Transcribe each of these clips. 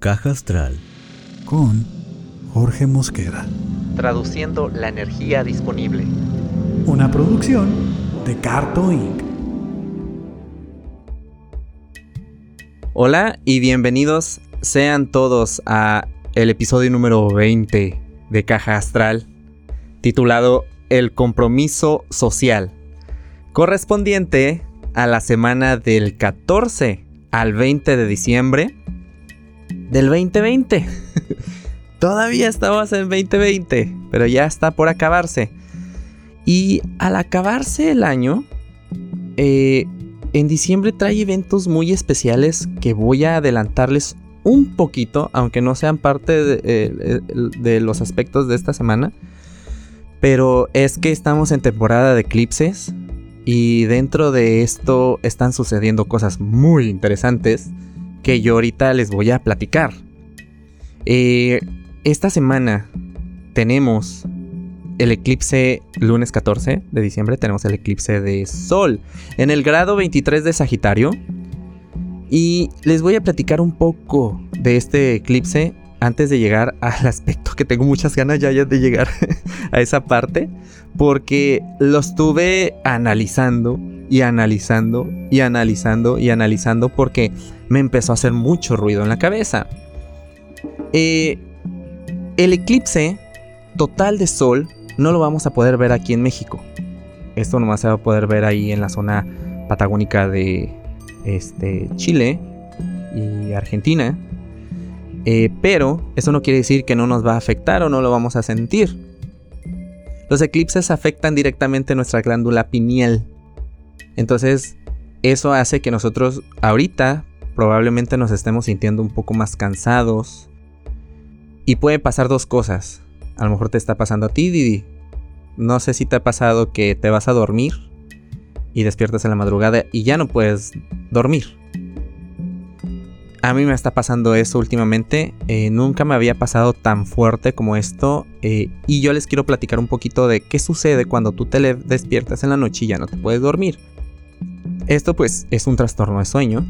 Caja Astral con Jorge Mosqueda. Traduciendo la energía disponible. Una producción de Carto Inc. Hola y bienvenidos sean todos a el episodio número 20 de Caja Astral, titulado El compromiso social, correspondiente a la semana del 14 al 20 de diciembre del 2020. Todavía estamos en 2020, pero ya está por acabarse. Y al acabarse el año, eh, en diciembre trae eventos muy especiales que voy a adelantarles un poquito, aunque no sean parte de, eh, de, los aspectos de esta semana. Pero es que estamos en temporada de eclipses y dentro de esto están sucediendo cosas muy interesantes que yo ahorita les voy a platicar. Eh, esta semana tenemos el eclipse lunes 14 de diciembre, tenemos el eclipse de Sol en el grado 23 de Sagitario. Y les voy a platicar un poco de este eclipse antes de llegar al aspecto que tengo muchas ganas ya, ya de llegar a esa parte, porque lo estuve analizando y analizando y analizando y analizando porque me empezó a hacer mucho ruido en la cabeza. Eh, el eclipse total de sol no lo vamos a poder ver aquí en México. Esto nomás se va a poder ver ahí en la zona patagónica de este, Chile y Argentina. Eh, pero eso no quiere decir que no nos va a afectar o no lo vamos a sentir. Los eclipses afectan directamente nuestra glándula pineal, entonces, eso hace que nosotros ahorita probablemente nos estemos sintiendo un poco más cansados. Y puede pasar dos cosas. A lo mejor te está pasando a ti, Didi. No sé si te ha pasado que te vas a dormir y despiertas en la madrugada y ya no puedes dormir. A mí me está pasando eso últimamente. Eh, nunca me había pasado tan fuerte como esto. Eh, y yo les quiero platicar un poquito de qué sucede cuando tú te despiertas en la noche y ya no te puedes dormir. Esto pues es un trastorno de sueño,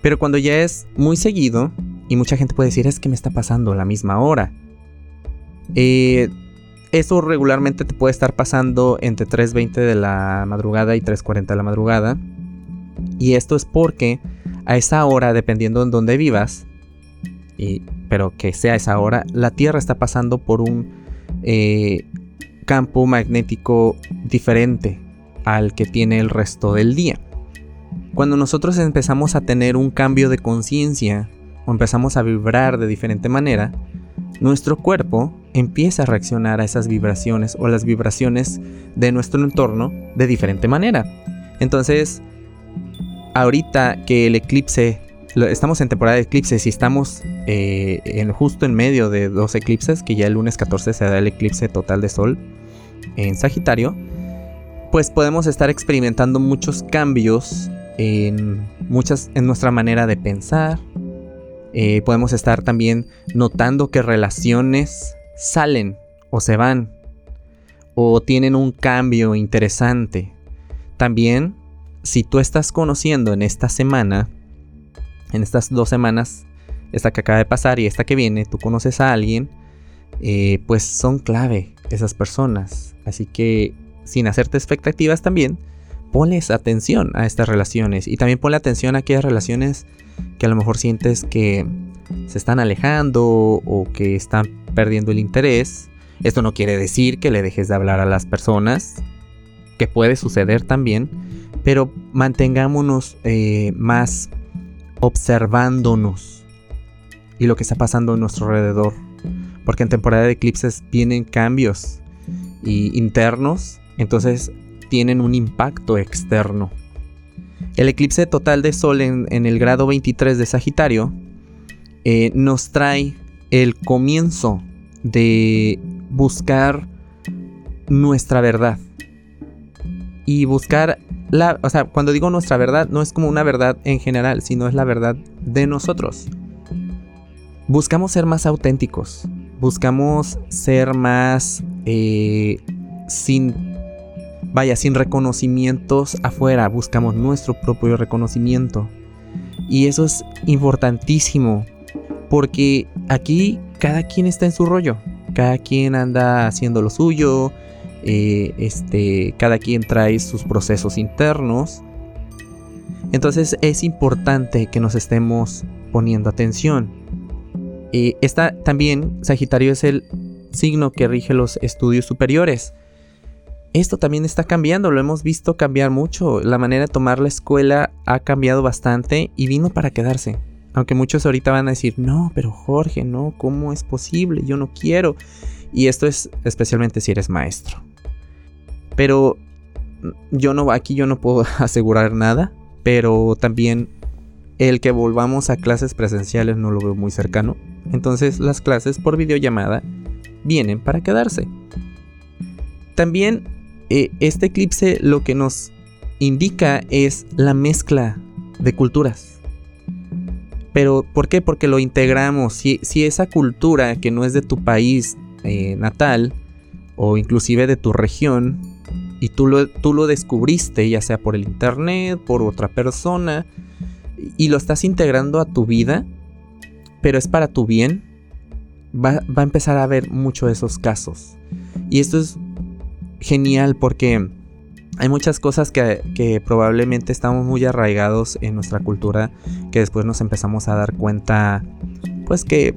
pero cuando ya es muy seguido y mucha gente puede decir es que me está pasando la misma hora. Eh, eso regularmente te puede estar pasando entre 3.20 de la madrugada y 3.40 de la madrugada. Y esto es porque a esa hora, dependiendo en dónde vivas, pero que sea esa hora, la Tierra está pasando por un eh, campo magnético diferente al que tiene el resto del día. Cuando nosotros empezamos a tener un cambio de conciencia o empezamos a vibrar de diferente manera, nuestro cuerpo empieza a reaccionar a esas vibraciones o las vibraciones de nuestro entorno de diferente manera. Entonces, ahorita que el eclipse, estamos en temporada de eclipses y estamos eh, en, justo en medio de dos eclipses, que ya el lunes 14 se da el eclipse total de Sol en Sagitario, pues podemos estar experimentando muchos cambios en, muchas, en nuestra manera de pensar. Eh, podemos estar también notando que relaciones salen o se van o tienen un cambio interesante. También, si tú estás conociendo en esta semana, en estas dos semanas, esta que acaba de pasar y esta que viene, tú conoces a alguien, eh, pues son clave esas personas. Así que, sin hacerte expectativas también, ponles atención a estas relaciones y también ponle atención a aquellas relaciones que a lo mejor sientes que se están alejando o que están perdiendo el interés. Esto no quiere decir que le dejes de hablar a las personas, que puede suceder también, pero mantengámonos eh, más observándonos y lo que está pasando a nuestro alrededor. Porque en temporada de eclipses vienen cambios internos, entonces tienen un impacto externo. El eclipse total de Sol en, el grado 23 de Sagitario eh, nos trae el comienzo de buscar nuestra verdad. Y buscar la, o sea, cuando digo nuestra verdad, no es como una verdad en general, sino es la verdad de nosotros. Buscamos ser más auténticos, buscamos ser más eh, sin Vaya, sin reconocimientos afuera, buscamos nuestro propio reconocimiento. Y eso es importantísimo Porque aquí cada quien está en su rollo. Cada quien anda haciendo lo suyo. Eh, este, cada quien trae sus procesos internos. Entonces es importante que nos estemos poniendo atención. Eh, esta también, Sagitario es el signo que rige los estudios superiores. Esto también está cambiando, lo hemos visto cambiar mucho. La manera de tomar la escuela ha cambiado bastante y vino para quedarse. Aunque muchos ahorita van a decir, no, pero Jorge, no, ¿cómo es posible? Yo no quiero. Y esto es especialmente si eres maestro. Pero yo no, aquí yo no puedo asegurar nada, pero también el que volvamos a clases presenciales no lo veo muy cercano. Entonces las clases por videollamada vienen para quedarse. También eh, este eclipse lo que nos indica es la mezcla de culturas. Pero ¿por qué? Porque lo integramos. Si, esa cultura que no es de tu país eh, natal o inclusive de tu región y tú lo, tú lo descubriste ya sea por el internet, por otra persona y lo estás integrando a tu vida, pero es para tu bien, va, a empezar a haber muchos de esos casos. Y esto es genial porque hay muchas cosas que, probablemente estamos muy arraigados en nuestra cultura que después nos empezamos a dar cuenta pues que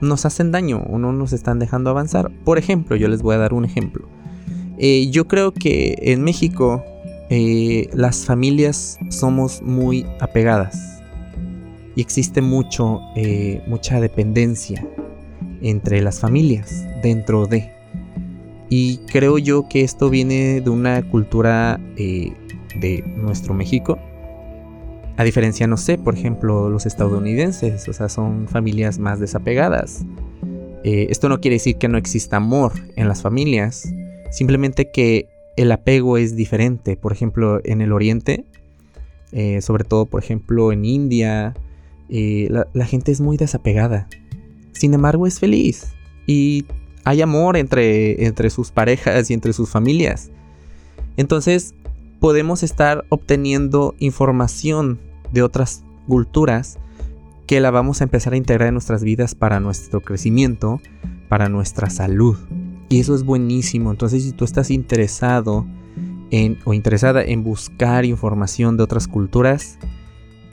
nos hacen daño o no nos están dejando avanzar. Por ejemplo, yo les voy a dar un ejemplo. Eh, yo creo que en México eh, las familias somos muy apegadas y existe mucho, eh, mucha dependencia entre las familias dentro de. Y creo yo que esto viene de una cultura eh, de nuestro México. A diferencia, no sé, por ejemplo, los estadounidenses, o sea, son familias más desapegadas. esto no quiere decir que no exista amor en las familias, simplemente que el apego es diferente. Por ejemplo, en el oriente, eh, sobre todo, por ejemplo, en India, eh, la, gente es muy desapegada. Sin embargo, es feliz. Y hay amor entre, entre sus parejas y entre sus familias. Entonces, podemos estar obteniendo información de otras culturas que la vamos a empezar a integrar en nuestras vidas para nuestro crecimiento, para nuestra salud. Y eso es buenísimo. Entonces, si tú estás interesado en, o interesada en buscar información de otras culturas,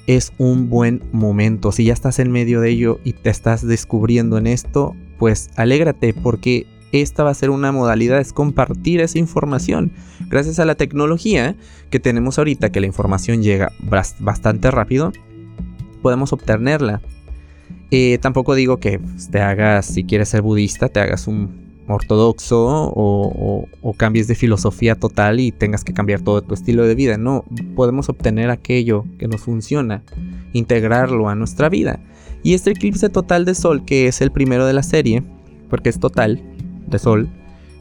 es un buen momento. Si ya estás en medio de ello y te estás descubriendo en esto, pues alégrate porque esta va a ser una modalidad, es compartir esa información. Gracias a la tecnología que tenemos ahorita, que la información llega bastante rápido, podemos obtenerla. Eh, tampoco digo que te hagas, si quieres ser budista, te hagas un ortodoxo o, cambies de filosofía total y tengas que cambiar todo tu estilo de vida. No, podemos obtener aquello que nos funciona, integrarlo a nuestra vida. Y este eclipse total de sol, que es el primero de la serie, porque es total de sol,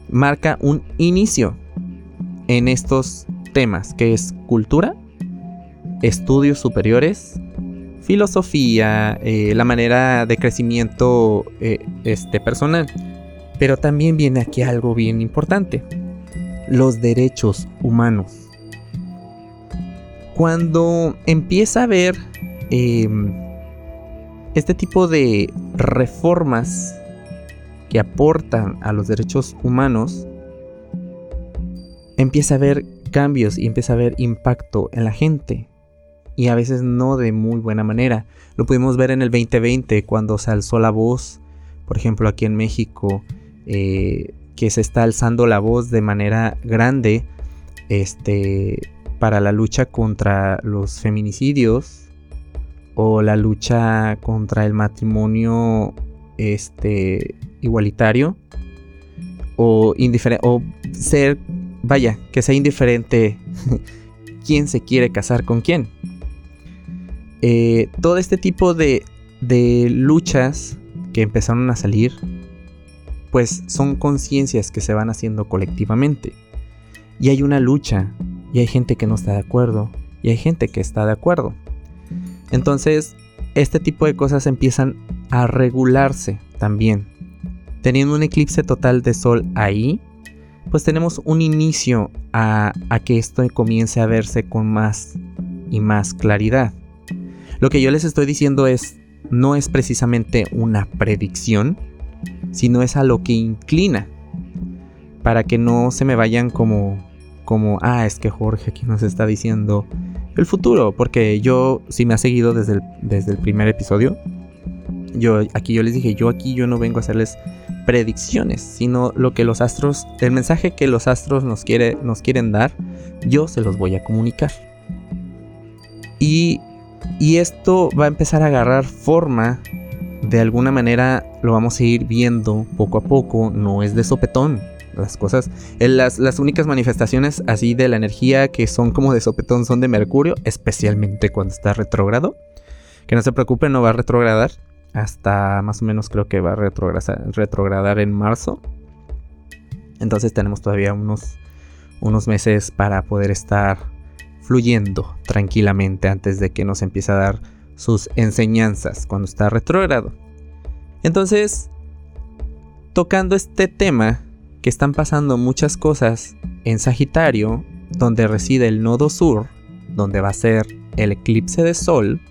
marca un inicio en estos temas, que es cultura, estudios superiores, filosofía, eh, la manera de crecimiento eh, este, personal. Pero también viene aquí algo bien importante, los derechos humanos. Cuando empieza a haber em, este tipo de reformas que aportan a los derechos humanos, empieza a haber cambios y empieza a haber impacto en la gente. Y a veces no de muy buena manera. Lo pudimos ver en el 2020 cuando se alzó la voz, por ejemplo aquí en México, eh, que se está alzando la voz de manera grande este, para la lucha contra los feminicidios o la lucha contra el matrimonio este, igualitario o, o ser, vaya, que sea indiferente quién se quiere casar con quién. Eh, todo este tipo de, de luchas que empezaron a salir pues son conciencias que se van haciendo colectivamente. Y hay una lucha, y hay gente que no está de acuerdo, y hay gente que está de acuerdo. Entonces, este tipo de cosas empiezan a regularse también. Teniendo un eclipse total de sol ahí, pues tenemos un inicio a, que esto comience a verse con más y más claridad. Lo que yo les estoy diciendo es, no es precisamente una predicción, sino es a lo que inclina. Para que no se me vayan como, como, ah, es que Jorge aquí nos está diciendo el futuro, porque yo, si me ha seguido desde el, desde el primer episodio, yo aquí yo les dije, yo aquí yo no vengo a hacerles predicciones, sino lo que los astros, el mensaje que los astros nos, quiere, nos quieren dar, yo se los voy a comunicar. Y, y esto va a empezar a agarrar forma, de alguna manera lo vamos a ir viendo poco a poco, no es de sopetón. Las cosas, las, las únicas manifestaciones así de la energía que son como de sopetón son de Mercurio, especialmente cuando está retrógrado. Que no se preocupen, no va a retrogradar hasta más o menos creo que va a retrogradar, en marzo. Entonces tenemos todavía unos, unos meses para poder estar fluyendo tranquilamente antes de que nos empiece a dar sus enseñanzas cuando está retrógrado. Entonces, tocando este tema, que están pasando muchas cosas en Sagitario, donde reside el nodo sur, donde va a ser el eclipse de sol,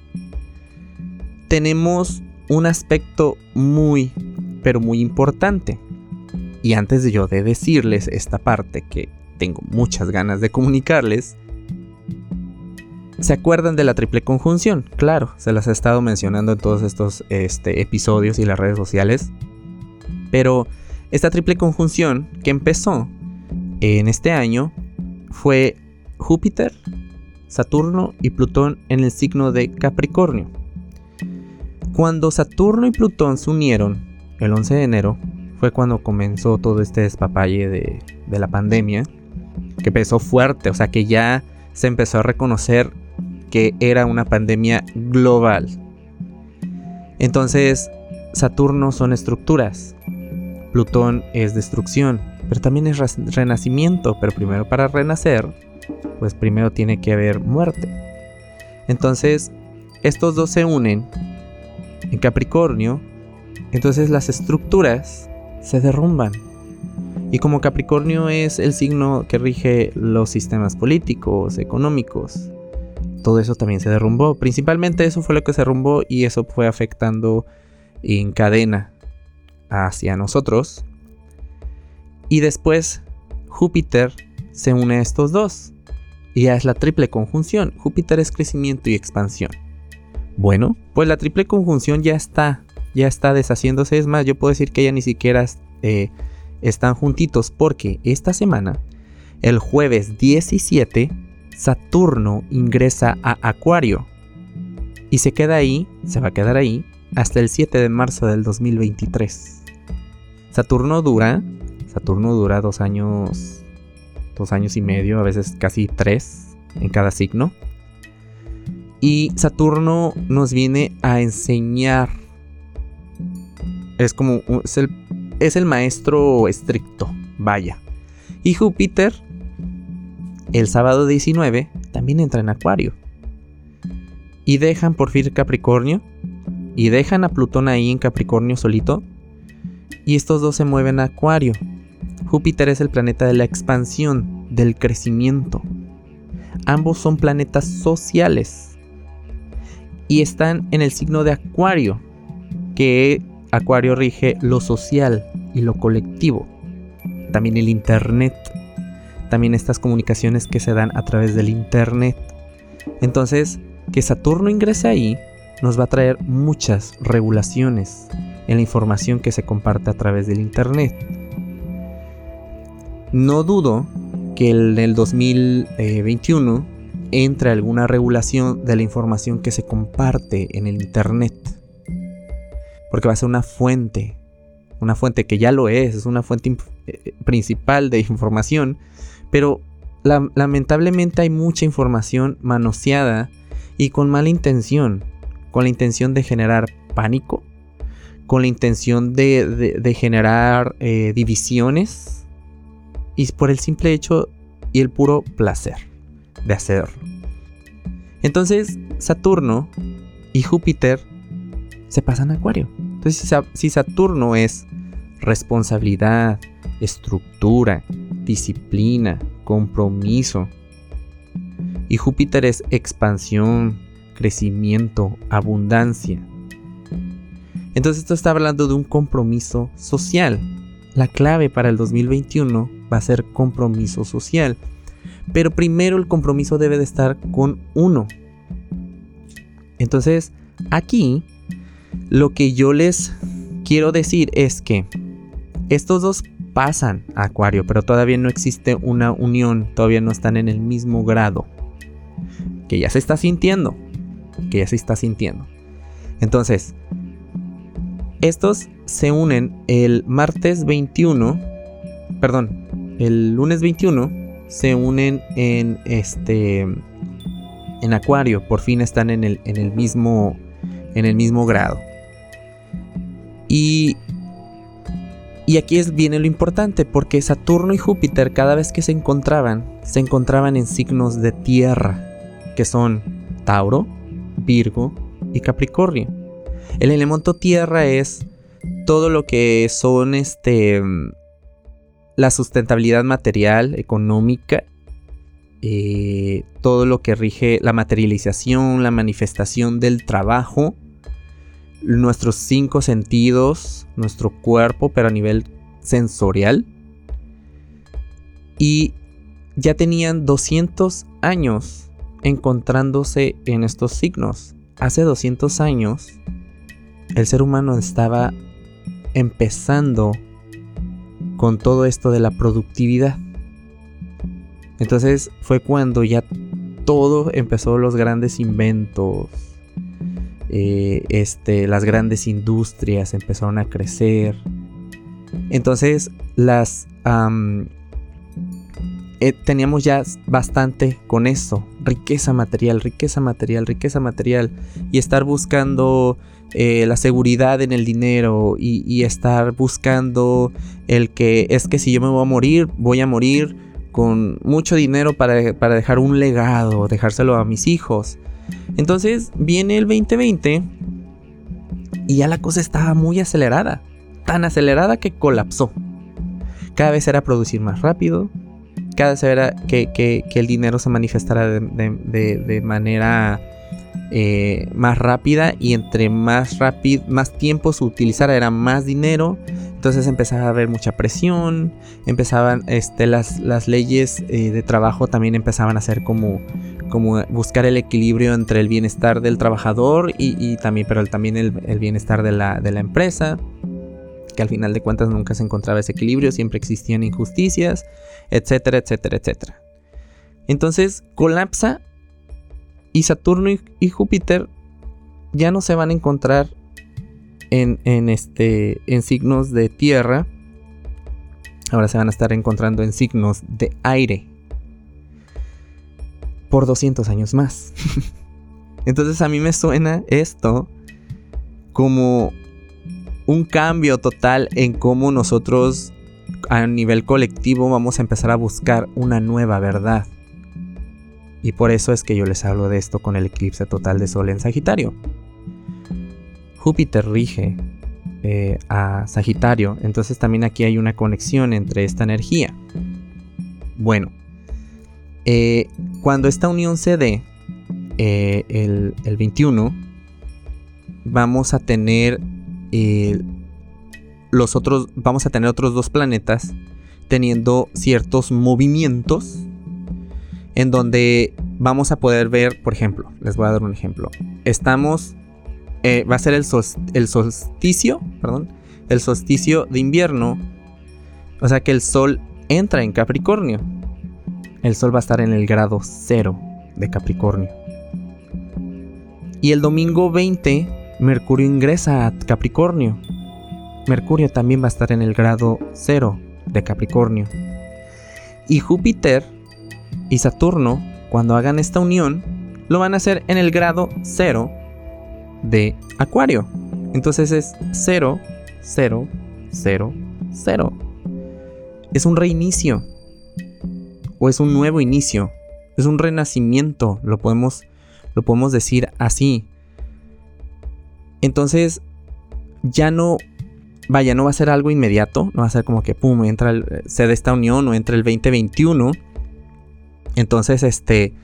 tenemos un aspecto muy, pero muy importante. Y antes de yo de decirles esta parte que tengo muchas ganas de comunicarles, ¿se acuerdan de la triple conjunción? Claro, se las he estado mencionando en todos estos este, episodios y las redes sociales. Pero esta triple conjunción que empezó en este año fue Júpiter, Saturno y Plutón en el signo de Capricornio. Cuando Saturno y Plutón se unieron el 11 de enero, fue cuando comenzó todo este despapalle de, la pandemia, que empezó fuerte, o sea que ya se empezó a reconocer que era una pandemia global. Entonces, Saturno son estructuras, Plutón es destrucción, pero también es renacimiento, pero primero para renacer, pues primero tiene que haber muerte. Entonces, estos dos se unen en Capricornio, entonces las estructuras se derrumban. Y como Capricornio es el signo que rige los sistemas políticos, económicos, todo eso también se derrumbó. Principalmente eso fue lo que se derrumbó y eso fue afectando en cadena hacia nosotros. Y después Júpiter se une a estos dos. Y ya es la triple conjunción. Júpiter es crecimiento y expansión. Bueno, pues la triple conjunción ya está, ya está deshaciéndose. Es más, yo puedo decir que ya ni siquiera eh, están juntitos porque esta semana, el jueves 17, Saturno ingresa a Acuario y se queda ahí, se va a quedar ahí hasta el 7 de marzo del 2023. Saturno dura, Saturno dura dos años, dos años y medio, a veces casi tres en cada signo. Y Saturno nos viene a enseñar. Es como. Es el, es el maestro estricto. Vaya. Y Júpiter, el sábado 19, también entra en Acuario. Y dejan por fin Capricornio. Y dejan a Plutón ahí en Capricornio solito. Y estos dos se mueven a Acuario. Júpiter es el planeta de la expansión, del crecimiento. Ambos son planetas sociales y están en el signo de Acuario, que Acuario rige lo social y lo colectivo. También el Internet. También estas comunicaciones que se dan a través del Internet. Entonces, que Saturno ingrese ahí nos va a traer muchas regulaciones en la información que se comparte a través del Internet. No dudo que en el 2021 entre alguna regulación de la información que se comparte en el Internet. Porque va a ser una fuente, una fuente que ya lo es, es una fuente eh, principal de información, pero lamentablemente hay mucha información manoseada y con mala intención, con la intención de generar pánico, con la intención de, generar eh, divisiones y por el simple hecho y el puro placer de hacerlo. Entonces, Saturno y Júpiter se pasan a Acuario. Entonces, si Saturno es responsabilidad, estructura, disciplina, compromiso, y Júpiter es expansión, crecimiento, abundancia, Entonces esto está hablando de un compromiso social. La clave para el 2021 va a ser compromiso social. Pero primero el compromiso debe de estar con uno. Entonces, aquí lo que yo les quiero decir es que estos dos pasan a Acuario, pero todavía no existe una unión, todavía no están en el mismo grado. Que ya se está sintiendo, que ya se está sintiendo. Entonces, estos se unen el martes 21, perdón, el lunes 21 se unen en este en Acuario, por fin están en el, en el mismo en el mismo grado. Y y aquí viene lo importante, porque Saturno y Júpiter cada vez que se encontraban, se encontraban en signos de tierra, que son Tauro, Virgo y Capricornio. El elemento tierra es todo lo que son este la sustentabilidad material, económica, eh, todo lo que rige la materialización, la manifestación del trabajo, nuestros cinco sentidos, nuestro cuerpo, pero a nivel sensorial. Y ya tenían 200 años encontrándose en estos signos. Hace 200 años, el ser humano estaba empezando con todo esto de la productividad. Entonces fue cuando ya todo empezó los grandes inventos, eh, este, las grandes industrias empezaron a crecer. Entonces las eh, teníamos ya bastante con eso, riqueza material, riqueza material, riqueza material y estar buscando eh, la seguridad en el dinero y, estar buscando el que es que si yo me voy a morir, voy a morir con mucho dinero para, para dejar un legado, dejárselo a mis hijos. Entonces viene el 2020 y ya la cosa estaba muy acelerada, tan acelerada que colapsó. Cada vez era producir más rápido, cada vez era que, el dinero se manifestara de manera eh, más rápida y entre más rápido, más tiempo se utilizara era más dinero. Entonces empezaba a haber mucha presión, empezaban este, las, leyes eh, de trabajo también empezaban a ser como, buscar el equilibrio entre el bienestar del trabajador y, también el, bienestar de la, de la empresa que al final de cuentas nunca se encontraba ese equilibrio, siempre existían injusticias, etcétera, etcétera, etcétera. Entonces colapsa y Saturno y, Júpiter ya no se van a encontrar en, este, en signos de tierra. Ahora se van a estar encontrando en signos de aire. Por 200 años más. Entonces a mí me suena esto como un cambio total en cómo nosotros a nivel colectivo vamos a empezar a buscar una nueva verdad. Y por eso es que yo les hablo de esto con el eclipse total de Sol en Sagitario. Júpiter rige eh, a Sagitario, entonces también aquí hay una conexión entre esta energía. Bueno, eh, cuando esta unión se dé, eh, el, el, 21, vamos a tener los otros, vamos a tener otros dos planetas teniendo ciertos movimientos en donde vamos a poder ver, por ejemplo, les voy a dar un ejemplo. Estamos, eh, va a ser el, el solsticio, perdón, el solsticio de invierno. O sea que el sol entra en Capricornio. El sol va a estar en el grado cero de Capricornio. Y el domingo 20, Mercurio ingresa a Capricornio. Mercurio también va a estar en el grado cero de Capricornio. Y Júpiter y Saturno, cuando hagan esta unión, lo van a hacer en el grado 0 de Acuario. Entonces es 0, 0, 0, 0. Es un reinicio. O es un nuevo inicio. Es un renacimiento. Lo podemos, lo podemos decir así. Entonces, ya no. Vaya, no va a ser algo inmediato. No va a ser como que, pum, entra el, se de esta unión o entra el 2021 entonces, este,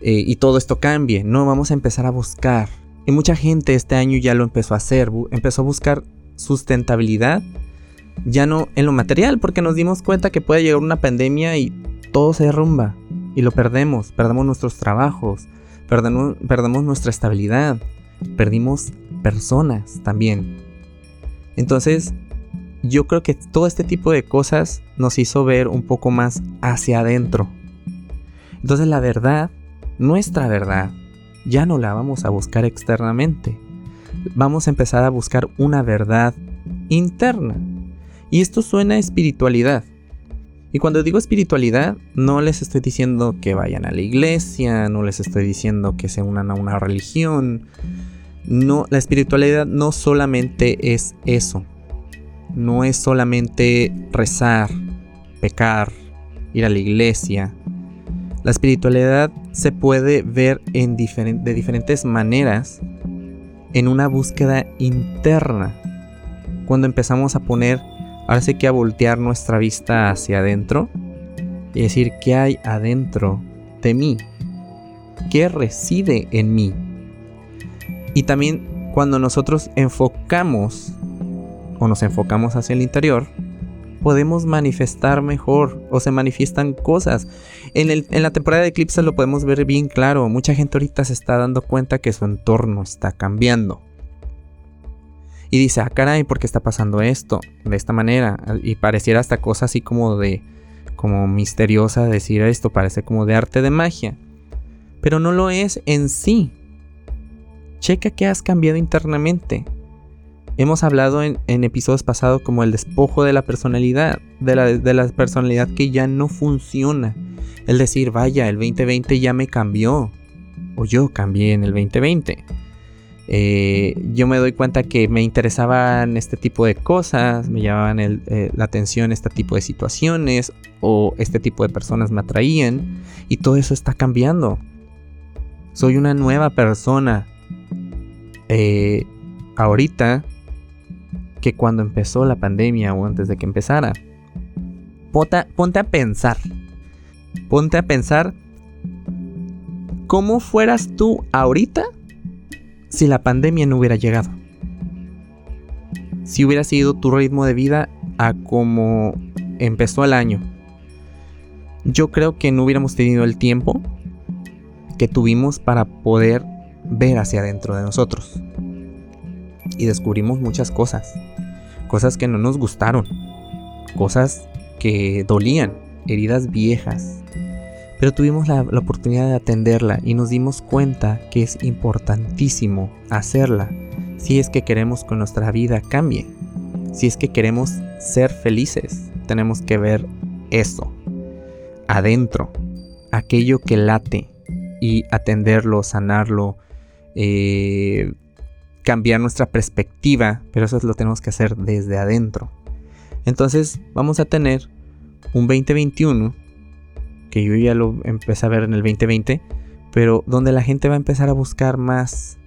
eh, y todo esto cambie, no, vamos a empezar a buscar Y mucha gente este año ya lo empezó a hacer, empezó a buscar sustentabilidad, ya no en lo material, porque nos dimos cuenta que puede llegar una pandemia y todo se derrumba y lo perdemos, perdemos nuestros trabajos, perdemos, perdemos nuestra estabilidad, perdimos personas también. Entonces, yo creo que todo este tipo de cosas nos hizo ver un poco más hacia adentro. Entonces la verdad, nuestra verdad, ya no la vamos a buscar externamente. Vamos a empezar a buscar una verdad interna. Y esto suena a espiritualidad. Y cuando digo espiritualidad, no les estoy diciendo que vayan a la iglesia, no les estoy diciendo que se unan a una religión. No, la espiritualidad no solamente es eso no es solamente rezar, pecar, ir a la iglesia. La espiritualidad se puede ver de diferentes maneras en una búsqueda interna. Cuando empezamos a poner, ahora sí que a voltear nuestra vista hacia adentro y decir qué hay adentro de mí, qué reside en mí. Y también cuando nosotros enfocamos o nos enfocamos hacia el interior, podemos manifestar mejor o se manifiestan cosas. En, la temporada de eclipses lo podemos ver bien claro. Mucha gente ahorita se está dando cuenta que su entorno está cambiando. Y dice, ah, caray, ¿por qué está pasando esto? De esta manera. Y pareciera hasta cosa así como de, como misteriosa decir esto, parece como de arte de magia. Pero no lo es en sí. Checa que has cambiado internamente. Hemos hablado en, episodios pasados como el despojo de la personalidad, de la, personalidad que ya no funciona. El decir, vaya, el 2020 ya me cambió. O yo cambié en el 2020. Eh, yo me doy cuenta que me interesaban este tipo de cosas, me llamaban eh, la atención este tipo de situaciones o este tipo de personas me atraían y todo eso está cambiando. Soy una nueva persona. Eh, ahorita que cuando empezó la pandemia o antes de que empezara. ponte a pensar. Ponte a pensar cómo fueras tú ahorita si la pandemia no hubiera llegado. Si hubiera sido tu ritmo de vida a como empezó el año. Yo creo que no hubiéramos tenido el tiempo que tuvimos para poder ver hacia adentro de nosotros y descubrimos muchas cosas. Cosas que no nos gustaron. Cosas que dolían. Heridas viejas. Pero tuvimos la, oportunidad de atenderla y nos dimos cuenta que es importantísimo hacerla si es que queremos que nuestra vida cambie. Si es que queremos ser felices, tenemos que ver eso. Adentro. Aquello que late. Y atenderlo, sanarlo. Eh, cambiar nuestra perspectiva, pero eso lo tenemos que hacer desde adentro. Entonces vamos a tener un 2021, que yo ya lo empecé a ver en el 2020, pero donde la gente va a empezar a buscar más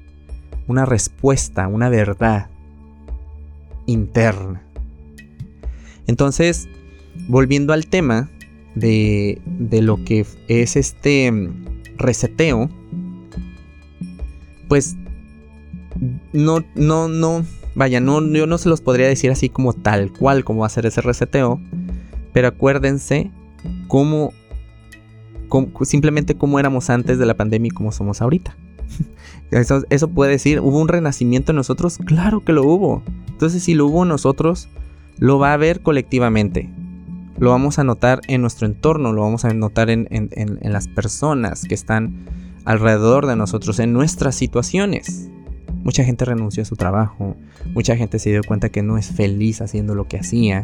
una respuesta, una verdad interna. Entonces, volviendo al tema de, de lo que es este mm, reseteo, pues no, no, no, vaya, no, yo no se los podría decir así como tal cual como hacer ese reseteo, pero acuérdense cómo, simplemente cómo éramos antes de la pandemia y cómo somos ahorita. Eso, puede decir, ¿hubo un renacimiento en nosotros? Claro que lo hubo. Entonces, si lo hubo en nosotros, lo va a ver colectivamente. Lo vamos a notar en nuestro entorno, lo vamos a notar en las personas que están alrededor de nosotros, en nuestras situaciones. Mucha gente renunció a su trabajo, mucha gente se dio cuenta que no es feliz haciendo lo que hacía,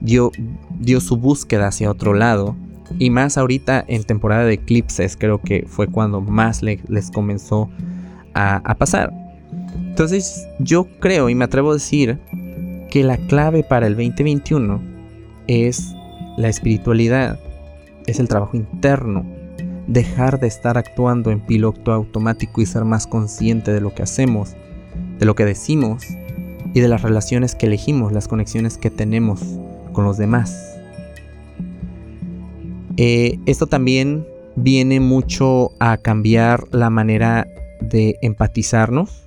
dio, dio su búsqueda hacia otro lado, y más ahorita en temporada de eclipses creo que fue cuando más les comenzó a, a pasar. Entonces yo creo y me atrevo a decir que la clave para el 2021 es la espiritualidad, es el trabajo interno, dejar de estar actuando en piloto automático y ser más consciente de lo que hacemos, de lo que decimos y de las relaciones que elegimos, las conexiones que tenemos con los demás. Eh, esto también viene mucho a cambiar la manera de empatizarnos,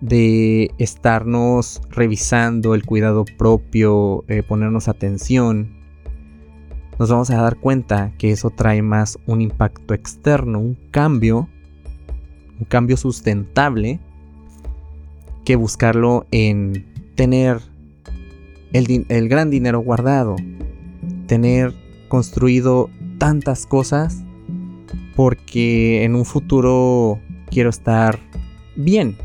de estarnos revisando el cuidado propio, eh, ponernos atención, nos vamos a dar cuenta que eso trae más un impacto externo, un cambio, un cambio sustentable, que buscarlo en tener el, gran dinero guardado, tener construido tantas cosas porque en un futuro quiero estar bien.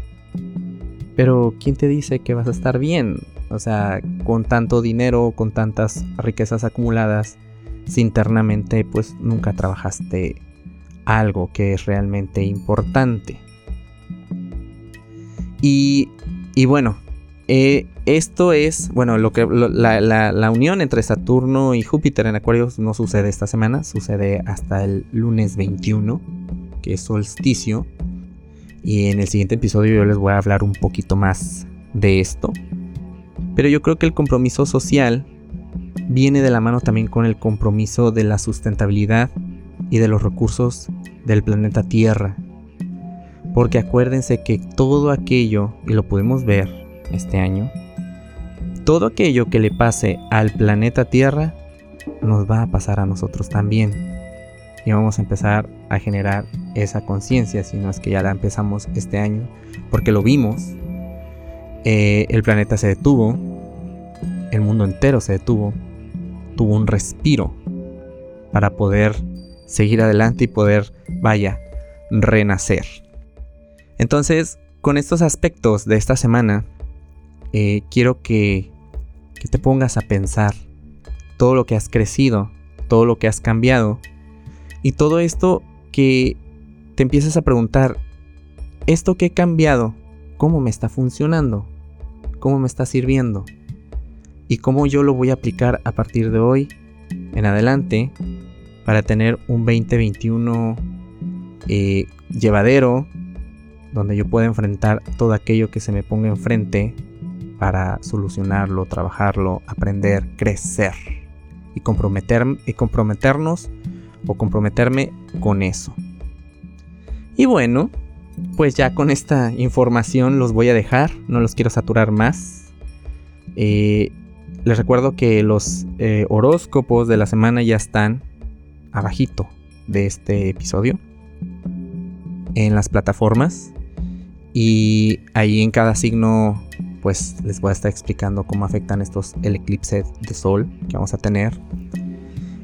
Pero ¿quién te dice que vas a estar bien? O sea, con tanto dinero, con tantas riquezas acumuladas, si internamente pues nunca trabajaste algo que es realmente importante. Y, y bueno, eh, esto es, bueno, lo que la, unión entre Saturno y Júpiter en Acuario no sucede esta semana, sucede hasta el lunes 21, que es solsticio. Y en el siguiente episodio yo les voy a hablar un poquito más de esto. Pero yo creo que el compromiso social viene de la mano también con el compromiso de la sustentabilidad y de los recursos del planeta Tierra. Porque acuérdense que todo aquello, y lo podemos ver este año, todo aquello que le pase al planeta Tierra nos va a pasar a nosotros también. Y vamos a empezar a generar esa conciencia, si no es que ya la empezamos este año, porque lo vimos. Eh, el planeta se detuvo, el mundo entero se detuvo, tuvo un respiro para poder seguir adelante y poder, vaya, renacer. Entonces, con estos aspectos de esta semana, eh, quiero que, que te pongas a pensar todo lo que has crecido, todo lo que has cambiado y todo esto que te empieces a preguntar, ¿esto que he cambiado, cómo me está funcionando? ¿Cómo me está sirviendo? Y cómo yo lo voy a aplicar a partir de hoy en adelante para tener un 2021 eh, llevadero donde yo pueda enfrentar todo aquello que se me ponga enfrente para solucionarlo, trabajarlo, aprender, crecer y, comprometer, y comprometernos o comprometerme con eso. Y bueno, pues ya con esta información los voy a dejar, no los quiero saturar más. Eh, les recuerdo que los eh, horóscopos de la semana ya están abajito de este episodio en las plataformas y ahí en cada signo pues les voy a estar explicando cómo afectan estos el eclipse de sol que vamos a tener.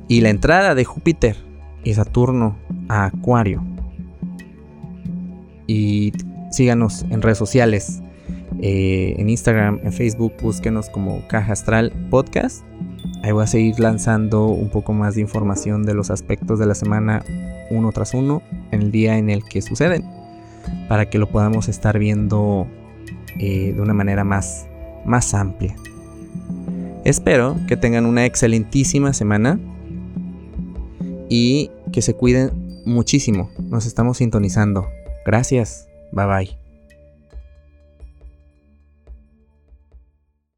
Y la entrada de Júpiter y Saturno a Acuario. Y síganos en redes sociales eh, en Instagram, en Facebook, búsquenos como Caja Astral Podcast. Ahí voy a seguir lanzando un poco más de información de los aspectos de la semana uno tras uno en el día en el que suceden, para que lo podamos estar viendo eh, de una manera más, más amplia. Espero que tengan una excelentísima semana y que se cuiden muchísimo. Nos estamos sintonizando. Gracias. Bye bye.